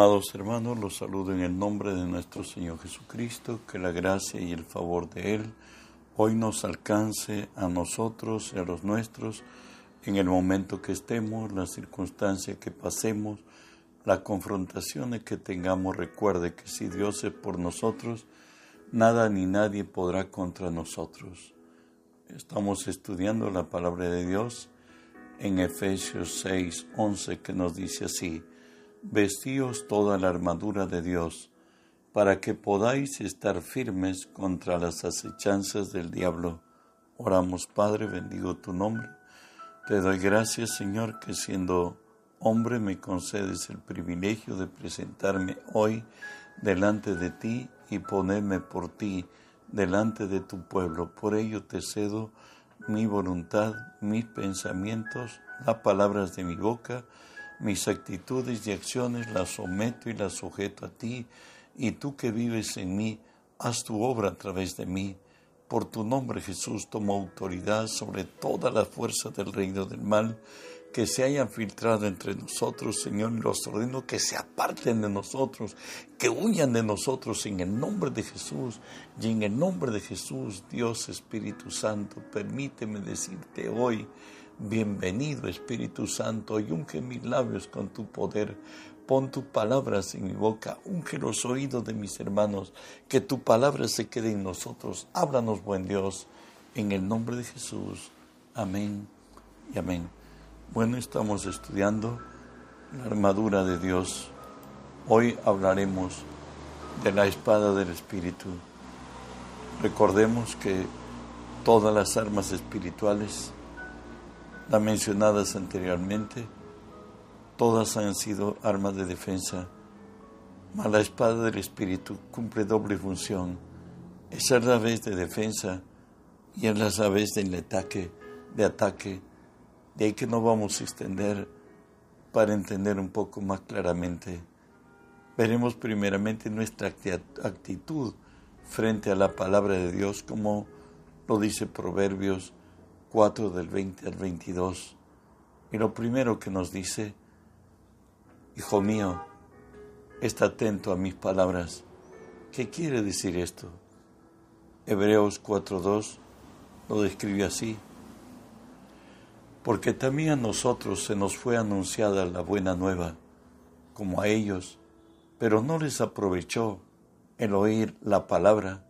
Amados hermanos, los saludo en el nombre de nuestro Señor Jesucristo, que la gracia y el favor de Él hoy nos alcance a nosotros y a los nuestros en el momento que estemos, la circunstancia que pasemos, la confrontación que tengamos. Recuerde que si Dios es por nosotros, nada ni nadie podrá contra nosotros. Estamos estudiando la palabra de Dios en Efesios 6, 11, que nos dice así, vestíos toda la armadura de Dios, para que podáis estar firmes contra las acechanzas del diablo. Oramos, Padre, bendigo tu nombre. Te doy gracias, Señor, que siendo hombre me concedes el privilegio de presentarme hoy delante de ti y ponerme por ti delante de tu pueblo. Por ello te cedo mi voluntad, mis pensamientos, las palabras de mi boca, mis actitudes y acciones las someto y las sujeto a ti, y tú que vives en mí, haz tu obra a través de mí. Por tu nombre, Jesús, tomo autoridad sobre toda la fuerza del reino del mal que se hayan filtrado entre nosotros, Señor, y los ordeno que se aparten de nosotros, que huyan de nosotros en el nombre de Jesús. Y en el nombre de Jesús, Dios Espíritu Santo, permíteme decirte hoy, bienvenido Espíritu Santo, y unge mis labios con tu poder. Pon tus palabras en mi boca, unge los oídos de mis hermanos, que tu palabra se quede en nosotros. Háblanos, buen Dios, en el nombre de Jesús. Amén y amén. Bueno, estamos estudiando la armadura de Dios. Hoy hablaremos de la espada del Espíritu. Recordemos que todas las armas espirituales, las mencionadas anteriormente, todas han sido armas de defensa, mas la espada del Espíritu cumple doble función. Es a la vez de defensa y es la vez del ataque, de ataque de ahí que no vamos a extender para entender un poco más claramente. Veremos primeramente nuestra actitud frente a la palabra de Dios, como lo dice Proverbios 4 del 20 al 22. Y lo primero que nos dice, Hijo mío, está atento a mis palabras. ¿Qué quiere decir esto? Hebreos 4.2 lo describe así porque también a nosotros se nos fue anunciada la buena nueva, como a ellos, pero no les aprovechó el oír la palabra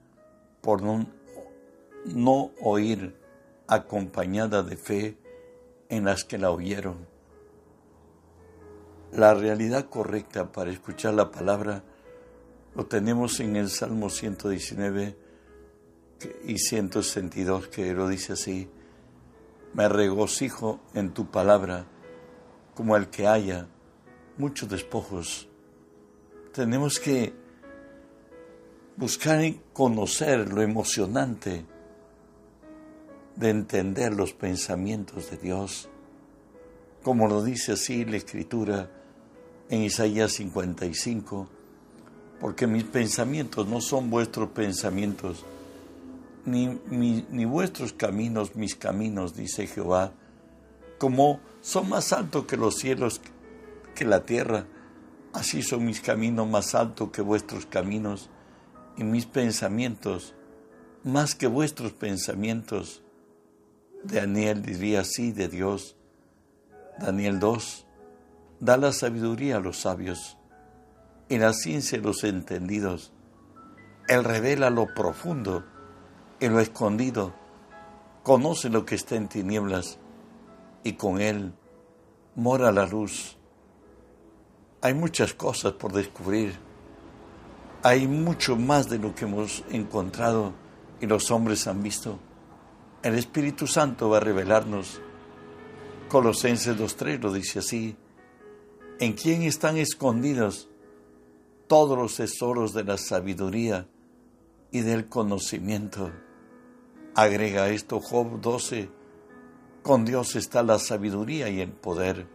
por no, no oír acompañada de fe en las que la oyeron. La realidad correcta para escuchar la palabra lo tenemos en el Salmo 119 y 162 que lo dice así, me regocijo en tu palabra como el que haya muchos despojos. Tenemos que buscar y conocer lo emocionante de entender los pensamientos de Dios, como lo dice así la Escritura en Isaías 55, porque mis pensamientos no son vuestros pensamientos, ni, vuestros caminos mis caminos, dice Jehová, como son más altos que los cielos, que la tierra, así son mis caminos más altos que vuestros caminos, y mis pensamientos más que vuestros pensamientos. Daniel diría así de Dios. Daniel 2, da la sabiduría a los sabios y la ciencia a los entendidos. Él revela lo profundo en lo escondido, conoce lo que está en tinieblas y con él mora la luz. Hay muchas cosas por descubrir. Hay mucho más de lo que hemos encontrado y los hombres han visto. El Espíritu Santo va a revelarnos. Colosenses 2.3 lo dice así. En quién están escondidos todos los tesoros de la sabiduría y del conocimiento. Agrega esto Job 12, con Dios está la sabiduría y el poder.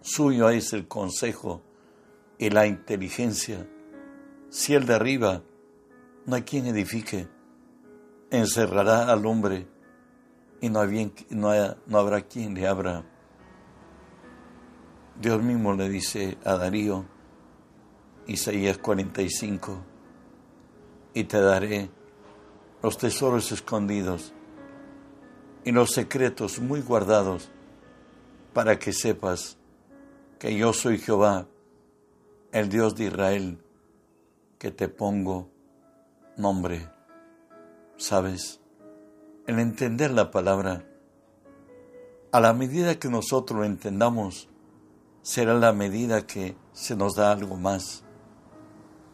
Suyo es el consejo y la inteligencia. Si él derriba, no hay quien edifique. Encerrará al hombre y no, no habrá quien le abra. Dios mismo le dice a Darío, Isaías 45, y te daré los tesoros escondidos y los secretos muy guardados para que sepas que yo soy Jehová, el Dios de Israel, que te pongo nombre. ¿Sabes? El entender la palabra, a la medida que nosotros lo entendamos, será la medida que se nos da algo más.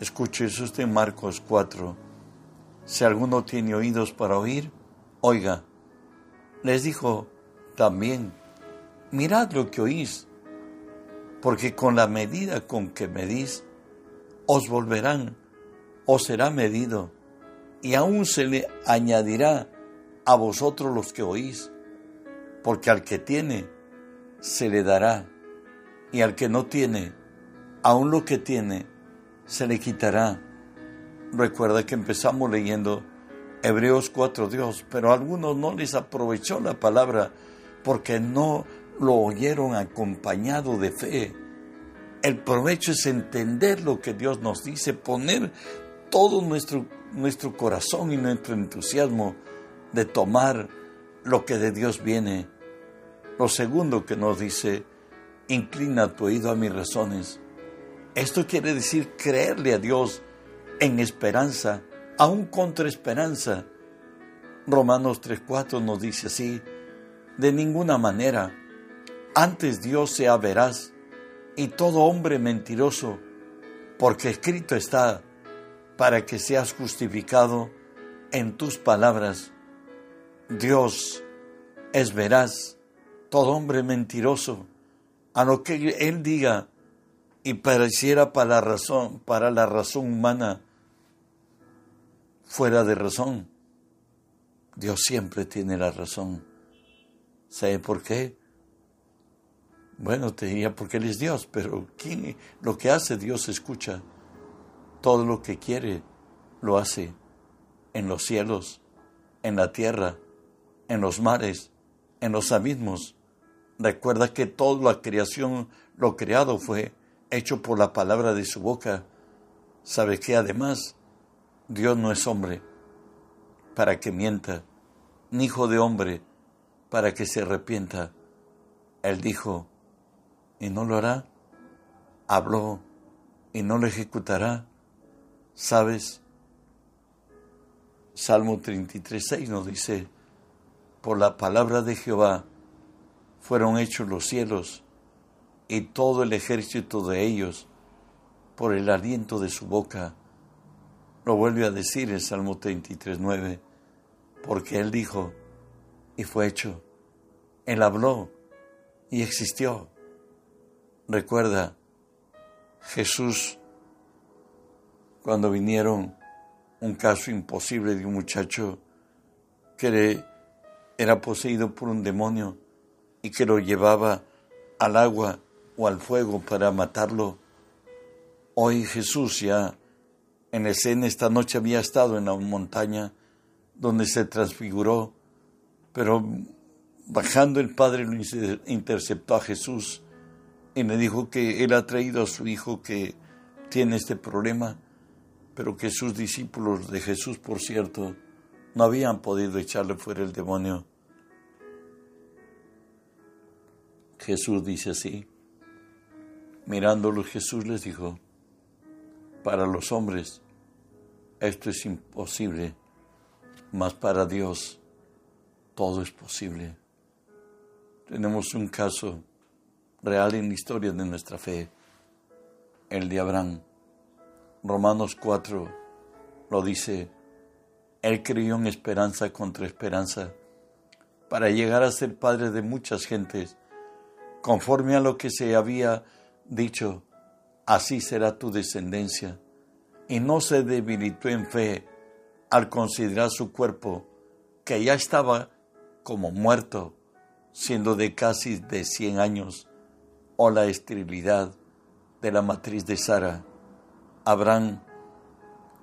Escuche eso está en Marcos 4. Si alguno tiene oídos para oír, oiga. Les dijo también, mirad lo que oís, porque con la medida con que medís, os volverán, os será medido, y aún se le añadirá a vosotros los que oís, porque al que tiene, se le dará, y al que no tiene, aún lo que tiene, se le quitará. Recuerda que empezamos leyendo Hebreos 4 Dios, pero a algunos no les aprovechó la palabra porque no lo oyeron acompañado de fe. El provecho es entender lo que Dios nos dice, poner todo nuestro, nuestro corazón y nuestro entusiasmo de tomar lo que de Dios viene. Lo segundo que nos dice, inclina tu oído a mis razones. Esto quiere decir creerle a Dios en esperanza, aún contra esperanza. Romanos 3:4 nos dice así, de ninguna manera, antes Dios sea veraz y todo hombre mentiroso, porque escrito está, para que seas justificado en tus palabras. Dios es veraz, todo hombre mentiroso, a lo que Él diga y pareciera para la razón, para la razón humana fuera de razón. Dios siempre tiene la razón. ¿Sabe por qué? Bueno, te diría porque Él es Dios, pero ¿quién, lo que hace Dios escucha. Todo lo que quiere lo hace en los cielos, en la tierra, en los mares, en los abismos. Recuerda que toda la creación, lo creado fue hecho por la palabra de su boca. Sabe que además Dios no es hombre para que mienta, ni hijo de hombre para que se arrepienta. Él dijo, y no lo hará. Habló y no lo ejecutará. ¿Sabes? Salmo 33, nos dice, por la palabra de Jehová fueron hechos los cielos y todo el ejército de ellos por el aliento de su boca. Lo vuelve a decir el Salmo 33, 9, porque Él dijo y fue hecho. Él habló y existió. Recuerda, Jesús, cuando vinieron un caso imposible de un muchacho que era poseído por un demonio y que lo llevaba al agua o al fuego para matarlo. Hoy Jesús ya en escena esta noche había estado en la montaña donde se transfiguró, pero bajando el Padre lo interceptó a Jesús y le dijo que él ha traído a su hijo que tiene este problema, pero que sus discípulos de Jesús, por cierto, no habían podido echarle fuera el demonio. Jesús dice así, mirándolo Jesús les dijo, para los hombres esto es imposible, mas para Dios todo es posible. Tenemos un caso real en la historia de nuestra fe, el de Abraham. Romanos 4 lo dice, él creyó en esperanza contra esperanza para llegar a ser padre de muchas gentes, conforme a lo que se había dicho, así será tu descendencia. Y no se debilitó en fe al considerar su cuerpo, que ya estaba como muerto, siendo de casi de cien años o la esterilidad de la matriz de Sara. Abraham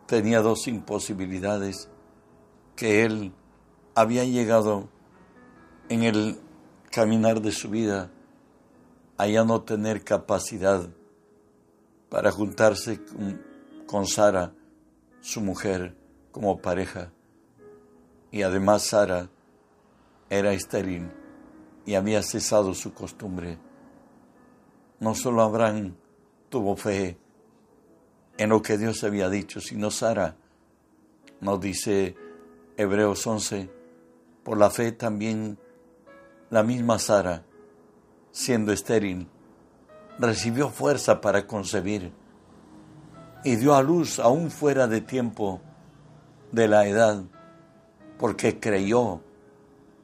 tenía dos imposibilidades que él había llegado en el caminar de su vida a ya no tener capacidad para juntarse con, Sara, su mujer, como pareja. Y además Sara era estéril y había cesado su costumbre. No solo Abraham tuvo fe en lo que Dios había dicho, sino Sara, nos dice Hebreos 11, por la fe también la misma Sara, siendo estéril, recibió fuerza para concebir y dio a luz aún fuera de tiempo de la edad, porque creyó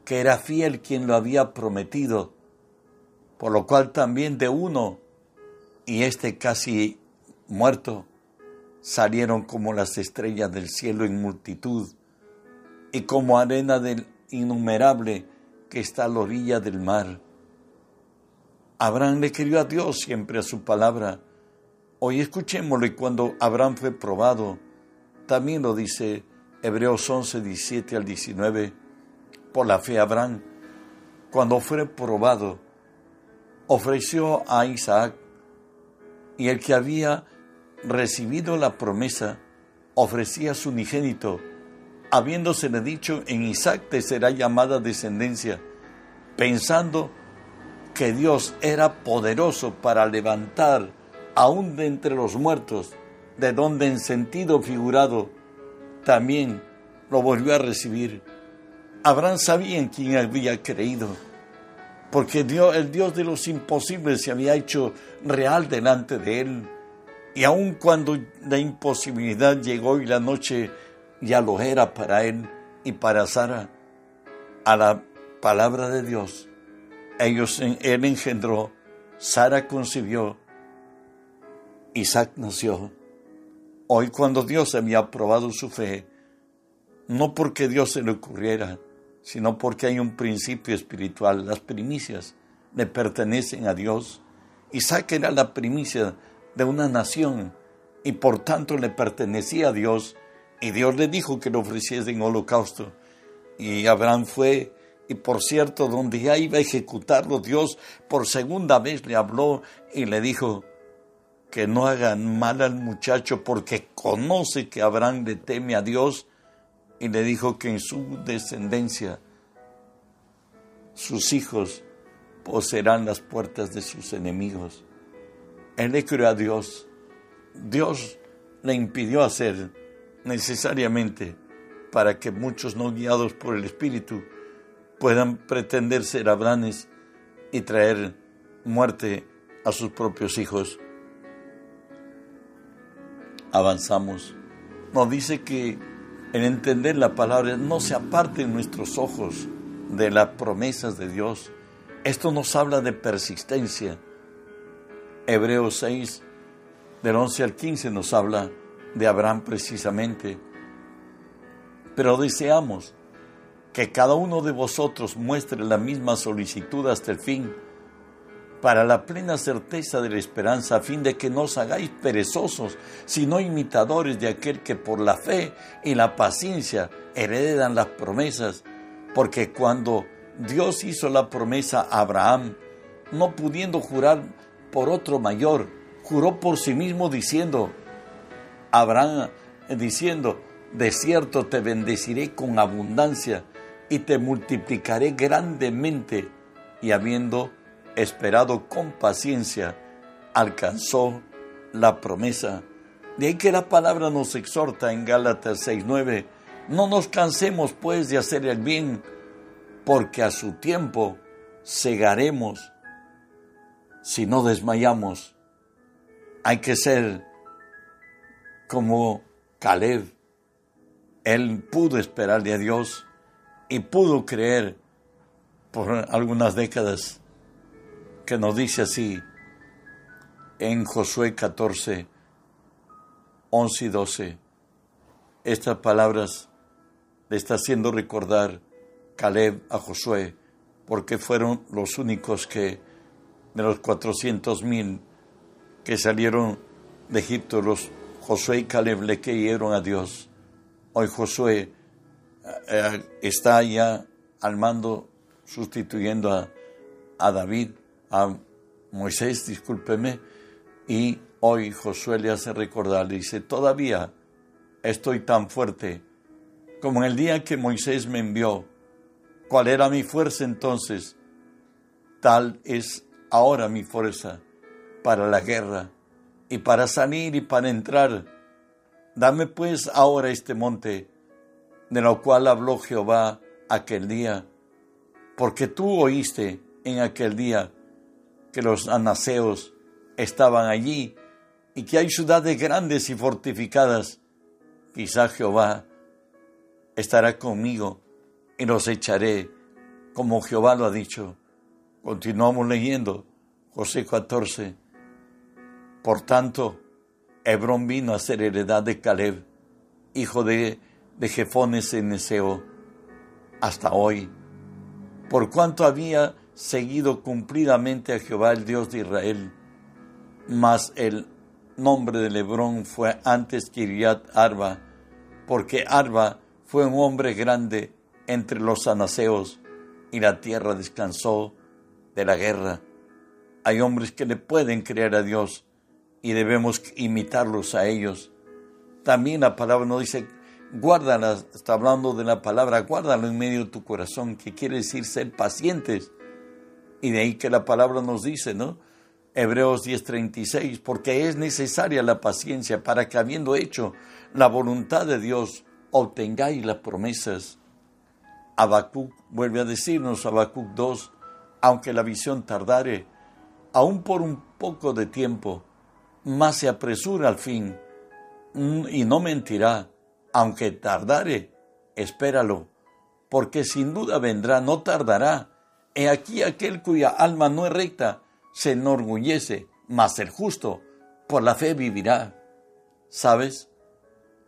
que era fiel quien lo había prometido, por lo cual también de uno, y este casi muerto, salieron como las estrellas del cielo en multitud, y como arena del innumerable que está a la orilla del mar. Abraham le creyó a Dios siempre a su palabra. Hoy escuchémoslo y cuando Abraham fue probado, también lo dice Hebreos 11, 17 al 19, por la fe Abraham, cuando fue probado, ofreció a Isaac y el que había recibido la promesa ofrecía su unigénito, habiéndosele dicho, en Isaac te será llamada descendencia, pensando que Dios era poderoso para levantar aún de entre los muertos, de donde en sentido figurado también lo volvió a recibir Abraham sabía en quién había creído, porque el Dios de los imposibles se había hecho real delante de él. Y aun cuando la imposibilidad llegó y la noche ya lo era para él y para Sara, a la palabra de Dios, ellos, él engendró, Sara concibió, Isaac nació. Hoy cuando Dios había probado su fe, no porque Dios se le ocurriera, sino porque hay un principio espiritual. Las primicias le pertenecen a Dios. Isaac era la primicia de una nación y por tanto le pertenecía a Dios y Dios le dijo que lo ofreciese en holocausto. Y Abraham fue y por cierto, donde ya iba a ejecutarlo, Dios por segunda vez le habló y le dijo que no hagan mal al muchacho porque conoce que Abraham le teme a Dios y le dijo que en su descendencia sus hijos poseerán las puertas de sus enemigos. Él a Dios. Dios le impidió hacer necesariamente para que muchos no guiados por el Espíritu puedan pretender ser abranes y traer muerte a sus propios hijos. Avanzamos. Nos dice que en entender la palabra, no se aparten nuestros ojos de las promesas de Dios. Esto nos habla de persistencia. Hebreos 6, del 11 al 15, nos habla de Abraham precisamente. Pero deseamos que cada uno de vosotros muestre la misma solicitud hasta el fin para la plena certeza de la esperanza, a fin de que no os hagáis perezosos, sino imitadores de aquel que por la fe y la paciencia heredan las promesas, porque cuando Dios hizo la promesa a Abraham, no pudiendo jurar por otro mayor, juró por sí mismo diciendo, Abraham diciendo, de cierto te bendeciré con abundancia y te multiplicaré grandemente, y habiendo esperado con paciencia, alcanzó la promesa. De ahí que la palabra nos exhorta en Gálatas 6:9, no nos cansemos pues de hacer el bien, porque a su tiempo segaremos si no desmayamos. Hay que ser como Caleb. Él pudo esperarle a Dios y pudo creer por algunas décadas que nos dice así en Josué 14, 11 y 12. Estas palabras le está haciendo recordar Caleb a Josué, porque fueron los únicos que, de los 400 mil que salieron de Egipto, los Josué y Caleb le creyeron a Dios. Hoy Josué eh, está ya al mando sustituyendo a, a David a Moisés, discúlpeme, y Hoy Josué le hace recordar, dice, todavía estoy tan fuerte como en el día que Moisés me envió. ¿Cuál era mi fuerza entonces? Tal es ahora mi fuerza para la guerra y para salir y para entrar. Dame pues ahora este monte, de lo cual habló Jehová aquel día, porque tú oíste en aquel día que los anaseos estaban allí y que hay ciudades grandes y fortificadas. Quizá Jehová estará conmigo y los echaré, como Jehová lo ha dicho. Continuamos leyendo José 14. Por tanto, Hebrón vino a ser heredad de Caleb, hijo de, de Jefones en Neseo, hasta hoy, por cuanto había seguido cumplidamente a Jehová el Dios de Israel. Mas el nombre de Hebrón fue antes Kiriat Arba, porque Arba fue un hombre grande entre los anaseos y la tierra descansó de la guerra. Hay hombres que le pueden creer a Dios y debemos imitarlos a ellos. También la palabra nos dice, guárdala, está hablando de la palabra, guárdala en medio de tu corazón, que quiere decir ser pacientes. Y de ahí que la palabra nos dice, ¿no? Hebreos 10:36, porque es necesaria la paciencia para que habiendo hecho la voluntad de Dios, obtengáis las promesas. Habacuc vuelve a decirnos, Habacuc 2, aunque la visión tardare, aún por un poco de tiempo, más se apresura al fin, mm, y no mentirá, aunque tardare, espéralo, porque sin duda vendrá, no tardará. He aquí aquel cuya alma no es recta, se enorgullece, mas el justo por la fe vivirá. ¿Sabes?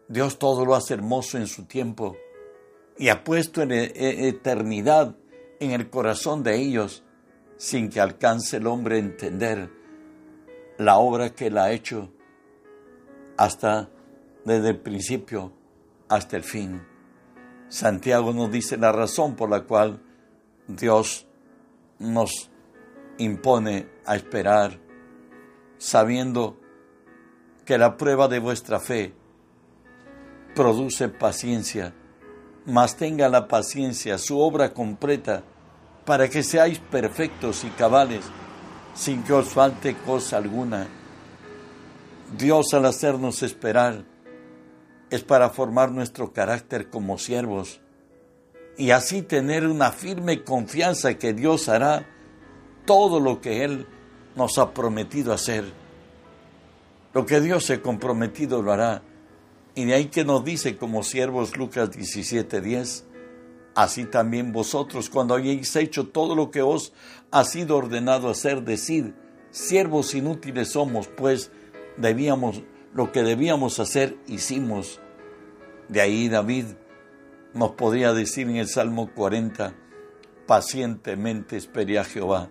Dios todo lo hace hermoso en su tiempo y ha puesto en e-, e-, eternidad en el corazón de ellos sin que alcance el hombre a entender la obra que él ha hecho hasta desde el principio hasta el fin. Santiago nos dice la razón por la cual Dios nos impone a esperar, sabiendo que la prueba de vuestra fe produce paciencia, mas tenga la paciencia su obra completa, para que seáis perfectos y cabales, sin que os falte cosa alguna. Dios al hacernos esperar es para formar nuestro carácter como siervos y así tener una firme confianza que Dios hará todo lo que Él nos ha prometido hacer. Lo que Dios se ha comprometido lo hará. Y de ahí que nos dice como siervos Lucas 17:10, así también vosotros cuando hayáis hecho todo lo que os ha sido ordenado hacer, decid, siervos inútiles somos, pues debíamos, lo que debíamos hacer, hicimos. De ahí David nos podría decir en el Salmo 40, pacientemente esperé a Jehová,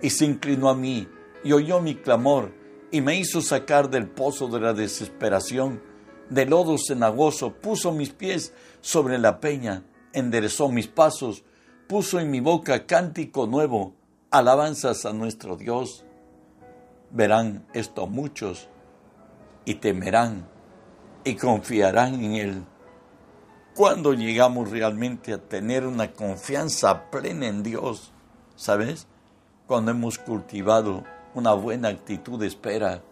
y se inclinó a mí, y oyó mi clamor, y me hizo sacar del pozo de la desesperación de lodo cenagoso, puso mis pies sobre la peña, enderezó mis pasos, puso en mi boca cántico nuevo, alabanzas a nuestro Dios. Verán esto muchos y temerán y confiarán en Él. Cuando llegamos realmente a tener una confianza plena en Dios, ¿sabes? Cuando hemos cultivado una buena actitud de espera,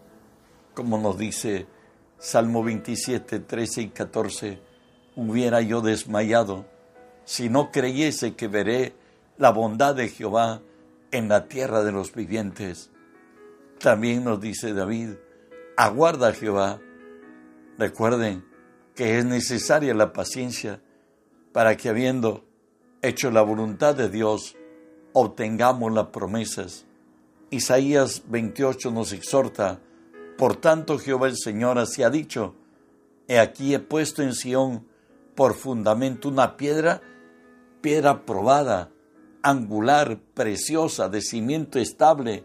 como nos dice Salmo 27, 13 y 14, hubiera yo desmayado si no creyese que veré la bondad de Jehová en la tierra de los vivientes. También nos dice David, aguarda a Jehová. Recuerden que es necesaria la paciencia para que habiendo hecho la voluntad de Dios, obtengamos las promesas. Isaías 28 nos exhorta, por tanto, Jehová el Señor así ha dicho, he aquí he puesto en Sión por fundamento una piedra, piedra probada, angular, preciosa, de cimiento estable.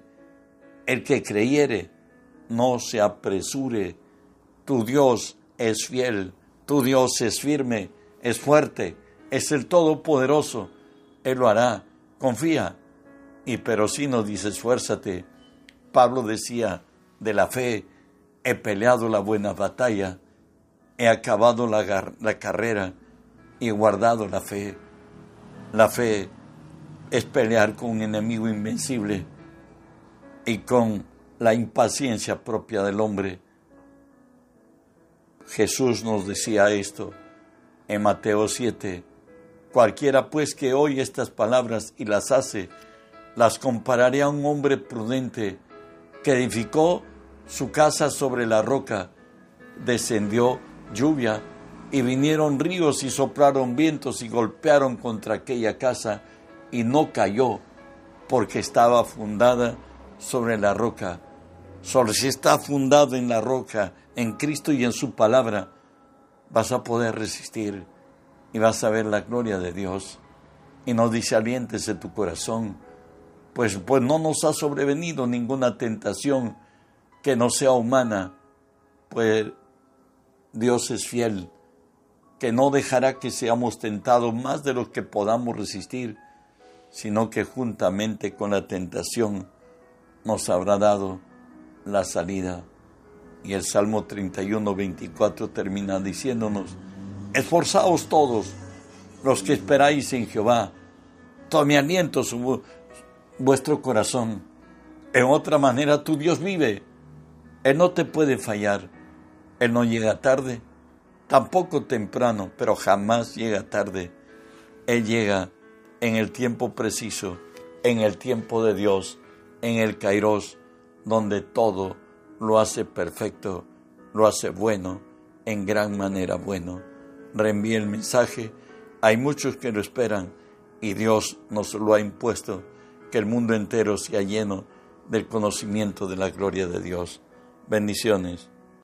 El que creyere, no se apresure. Tu Dios es fiel, tu Dios es firme, es fuerte, es el Todopoderoso. Él lo hará, confía. Y pero si no dice esfuérzate. Pablo decía, de la fe he peleado la buena batalla, he acabado la, la carrera y guardado la fe. La fe es pelear con un enemigo invencible y con la impaciencia propia del hombre. Jesús nos decía esto en Mateo 7. Cualquiera pues que oye estas palabras y las hace, las compararé a un hombre prudente que edificó su casa sobre la roca. Descendió lluvia y vinieron ríos y soplaron vientos y golpearon contra aquella casa y no cayó porque estaba fundada sobre la roca. Solo si está fundado en la roca, en Cristo y en su palabra, vas a poder resistir y vas a ver la gloria de Dios. Y no desalientes de tu corazón, pues, pues no nos ha sobrevenido ninguna tentación que no sea humana, pues Dios es fiel, que no dejará que seamos tentados más de lo que podamos resistir, sino que juntamente con la tentación nos habrá dado la salida. Y el Salmo 31, 24 termina diciéndonos, esforzaos todos los que esperáis en Jehová, tome aliento su, vuestro corazón. En otra manera tu Dios vive, Él no te puede fallar, Él no llega tarde, tampoco temprano, pero jamás llega tarde. Él llega en el tiempo preciso, en el tiempo de Dios, en el Kairos, donde todo lo hace perfecto, lo hace bueno, en gran manera bueno. Reenvíe el mensaje, hay muchos que lo esperan y Dios nos lo ha impuesto, que el mundo entero sea lleno del conocimiento de la gloria de Dios. Bendiciones.